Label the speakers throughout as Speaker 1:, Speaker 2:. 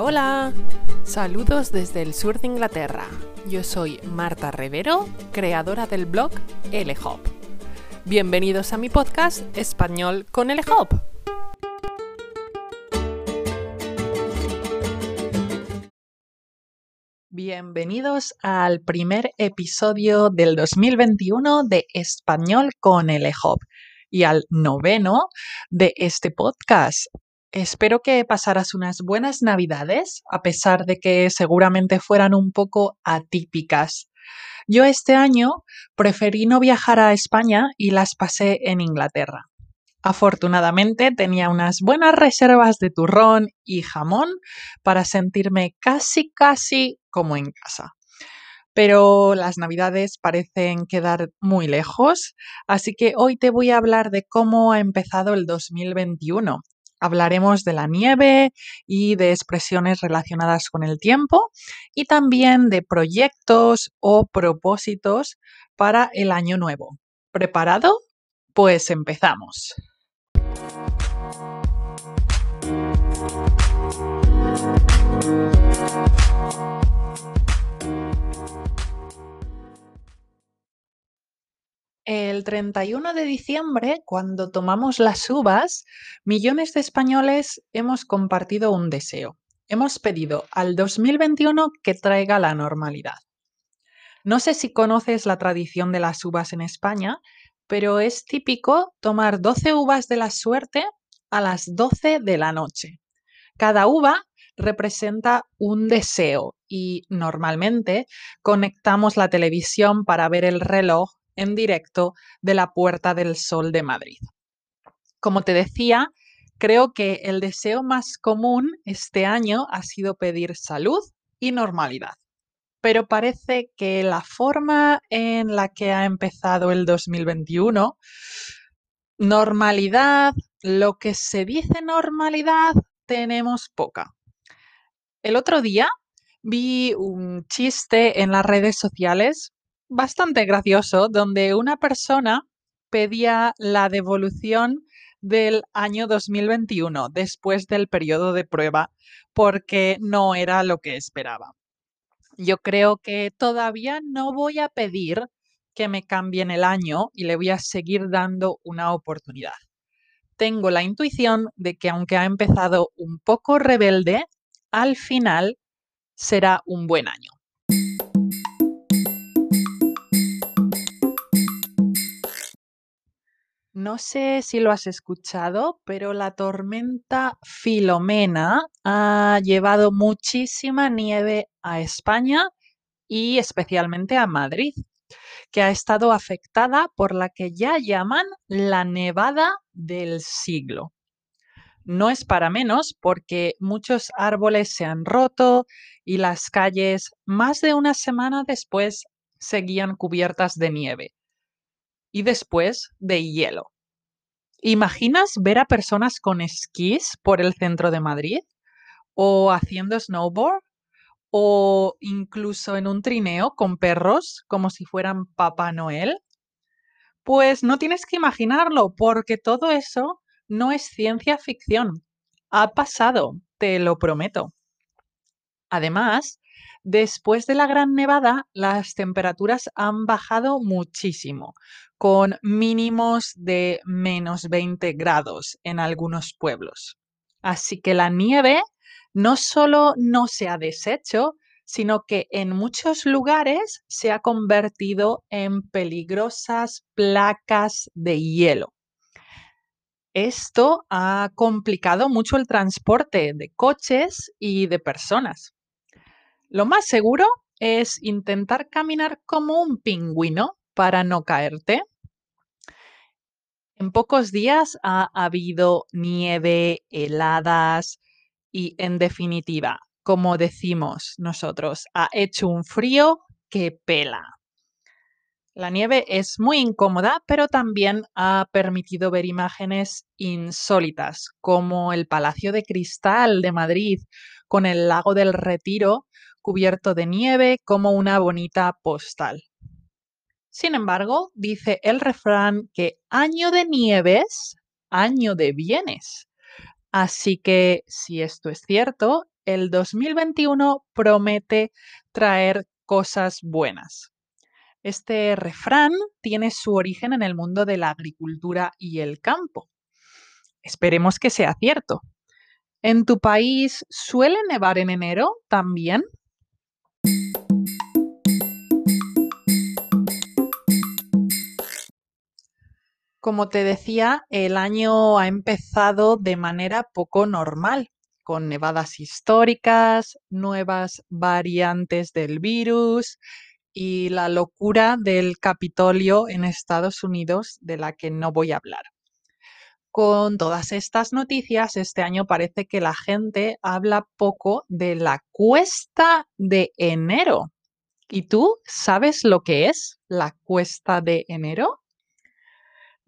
Speaker 1: Hola, hola. Saludos desde el sur de Inglaterra. Yo soy Marta Rivero, creadora del blog LHOP. Bienvenidos a mi podcast Español con LHOP. Bienvenidos al primer episodio del 2021 de Español con LHOP y al noveno de este podcast. Espero que pasaras unas buenas navidades, a pesar de que seguramente fueran un poco atípicas. Yo este año preferí no viajar a España y las pasé en Inglaterra. Afortunadamente tenía unas buenas reservas de turrón y jamón para sentirme casi casi como en casa pero las navidades parecen quedar muy lejos, así que hoy te voy a hablar de cómo ha empezado el 2021. Hablaremos de la nieve y de expresiones relacionadas con el tiempo y también de proyectos o propósitos para el año nuevo. ¿Preparado? Pues empezamos. El 31 de diciembre, cuando tomamos las uvas, millones de españoles hemos compartido un deseo. Hemos pedido al 2021 que traiga la normalidad. No sé si conoces la tradición de las uvas en España, pero es típico tomar 12 uvas de la suerte a las 12 de la noche. Cada uva representa un deseo y normalmente conectamos la televisión para ver el reloj en directo de la Puerta del Sol de Madrid. Como te decía, creo que el deseo más común este año ha sido pedir salud y normalidad. Pero parece que la forma en la que ha empezado el 2021, normalidad, lo que se dice normalidad, tenemos poca. El otro día vi un chiste en las redes sociales bastante gracioso donde una persona pedía la devolución del año 2021 después del periodo de prueba porque no era lo que esperaba. Yo creo que todavía no voy a pedir que me cambien el año y le voy a seguir dando una oportunidad. Tengo la intuición de que aunque ha empezado un poco rebelde, al final será un buen año. No sé si lo has escuchado, pero la tormenta Filomena ha llevado muchísima nieve a España y especialmente a Madrid, que ha estado afectada por la que ya llaman la nevada del siglo. No es para menos porque muchos árboles se han roto y las calles más de una semana después seguían cubiertas de nieve y después de hielo. ¿Imaginas ver a personas con esquís por el centro de Madrid? ¿O haciendo snowboard? ¿O incluso en un trineo con perros como si fueran Papá Noel? Pues no tienes que imaginarlo porque todo eso no es ciencia ficción. Ha pasado, te lo prometo. Además, Después de la gran nevada, las temperaturas han bajado muchísimo, con mínimos de menos 20 grados en algunos pueblos. Así que la nieve no solo no se ha deshecho, sino que en muchos lugares se ha convertido en peligrosas placas de hielo. Esto ha complicado mucho el transporte de coches y de personas. Lo más seguro es intentar caminar como un pingüino para no caerte. En pocos días ha habido nieve, heladas y, en definitiva, como decimos nosotros, ha hecho un frío que pela. La nieve es muy incómoda, pero también ha permitido ver imágenes insólitas, como el Palacio de Cristal de Madrid, con el lago del Retiro cubierto de nieve como una bonita postal. Sin embargo, dice el refrán que año de nieves, año de bienes. Así que, si esto es cierto, el 2021 promete traer cosas buenas. Este refrán tiene su origen en el mundo de la agricultura y el campo. Esperemos que sea cierto. ¿En tu país suele nevar en enero también? Como te decía, el año ha empezado de manera poco normal, con nevadas históricas, nuevas variantes del virus y la locura del Capitolio en Estados Unidos de la que no voy a hablar. Con todas estas noticias, este año parece que la gente habla poco de la cuesta de enero. ¿Y tú sabes lo que es la cuesta de enero?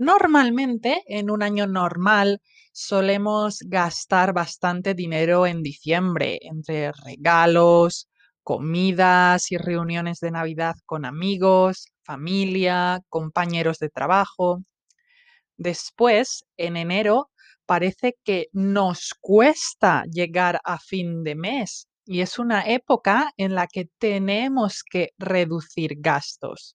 Speaker 1: Normalmente, en un año normal, solemos gastar bastante dinero en diciembre, entre regalos, comidas y reuniones de Navidad con amigos, familia, compañeros de trabajo. Después, en enero, parece que nos cuesta llegar a fin de mes y es una época en la que tenemos que reducir gastos.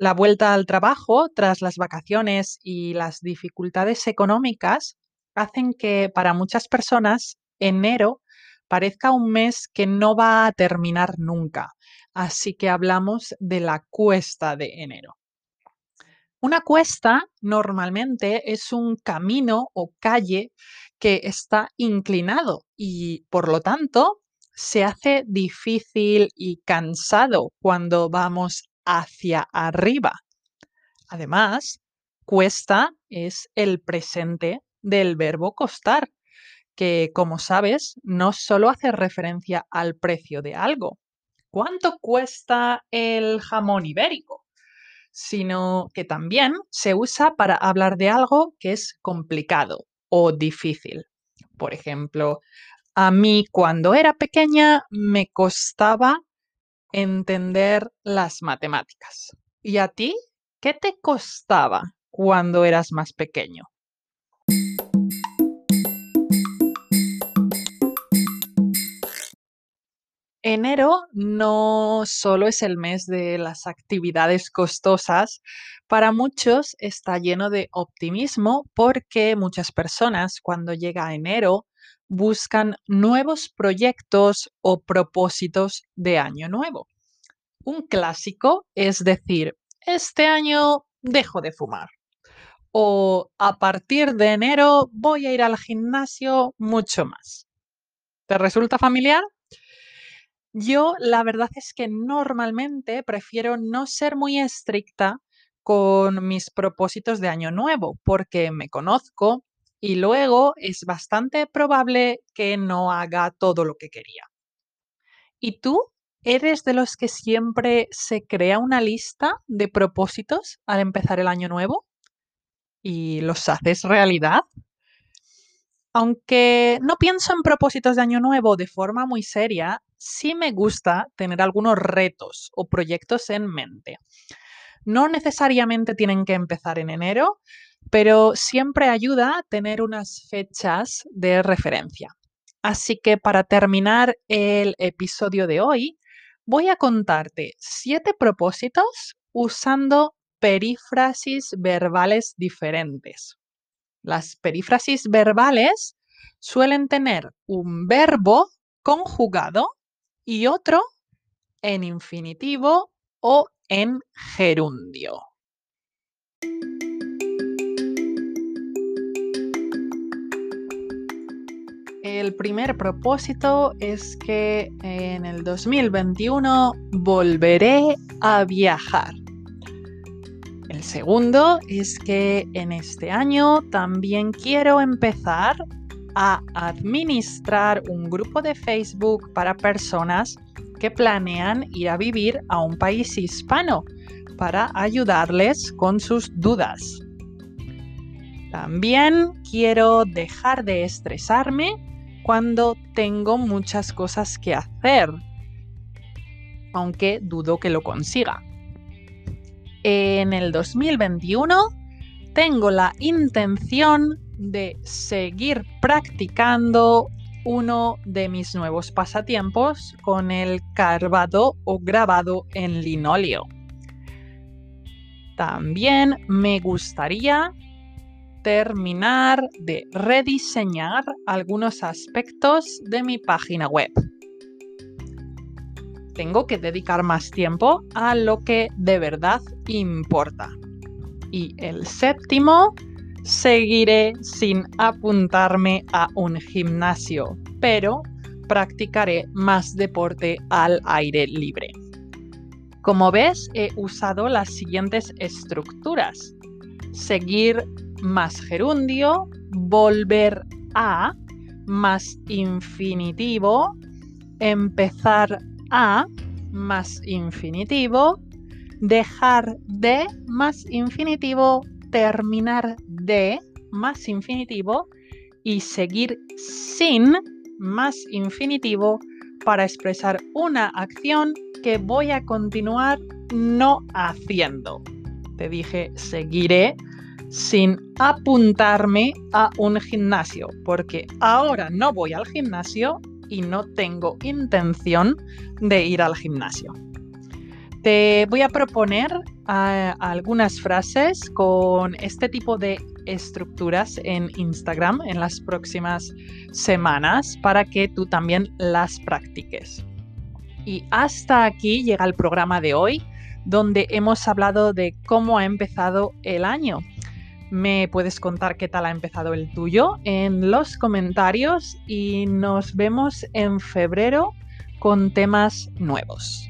Speaker 1: La vuelta al trabajo tras las vacaciones y las dificultades económicas hacen que para muchas personas enero parezca un mes que no va a terminar nunca. Así que hablamos de la cuesta de enero. Una cuesta normalmente es un camino o calle que está inclinado y por lo tanto se hace difícil y cansado cuando vamos hacia arriba. Además, cuesta es el presente del verbo costar, que como sabes no solo hace referencia al precio de algo. ¿Cuánto cuesta el jamón ibérico? sino que también se usa para hablar de algo que es complicado o difícil. Por ejemplo, a mí cuando era pequeña me costaba entender las matemáticas. ¿Y a ti qué te costaba cuando eras más pequeño? Enero no solo es el mes de las actividades costosas, para muchos está lleno de optimismo porque muchas personas cuando llega enero buscan nuevos proyectos o propósitos de año nuevo. Un clásico es decir, este año dejo de fumar. O a partir de enero voy a ir al gimnasio mucho más. ¿Te resulta familiar? Yo la verdad es que normalmente prefiero no ser muy estricta con mis propósitos de año nuevo porque me conozco y luego es bastante probable que no haga todo lo que quería. ¿Y tú? ¿Eres de los que siempre se crea una lista de propósitos al empezar el año nuevo? ¿Y los haces realidad? Aunque no pienso en propósitos de año nuevo de forma muy seria, sí me gusta tener algunos retos o proyectos en mente. No necesariamente tienen que empezar en enero, pero siempre ayuda a tener unas fechas de referencia. Así que para terminar el episodio de hoy, voy a contarte siete propósitos usando perífrasis verbales diferentes. Las perífrasis verbales suelen tener un verbo conjugado y otro en infinitivo o en gerundio. El primer propósito es que en el 2021 volveré a viajar. El segundo es que en este año también quiero empezar a administrar un grupo de Facebook para personas que planean ir a vivir a un país hispano para ayudarles con sus dudas. También quiero dejar de estresarme cuando tengo muchas cosas que hacer, aunque dudo que lo consiga. En el 2021 tengo la intención de seguir practicando uno de mis nuevos pasatiempos con el carbado o grabado en linóleo. También me gustaría terminar de rediseñar algunos aspectos de mi página web. Tengo que dedicar más tiempo a lo que de verdad importa. Y el séptimo, seguiré sin apuntarme a un gimnasio, pero practicaré más deporte al aire libre. Como ves, he usado las siguientes estructuras. Seguir más gerundio, volver a, más infinitivo, empezar a, más infinitivo, dejar de, más infinitivo, terminar de, más infinitivo, y seguir sin, más infinitivo, para expresar una acción que voy a continuar no haciendo. Te dije, seguiré sin apuntarme a un gimnasio, porque ahora no voy al gimnasio y no tengo intención de ir al gimnasio. Te voy a proponer ah, algunas frases con este tipo de estructuras en Instagram en las próximas semanas para que tú también las practiques. Y hasta aquí llega el programa de hoy, donde hemos hablado de cómo ha empezado el año me puedes contar qué tal ha empezado el tuyo en los comentarios y nos vemos en febrero con temas nuevos.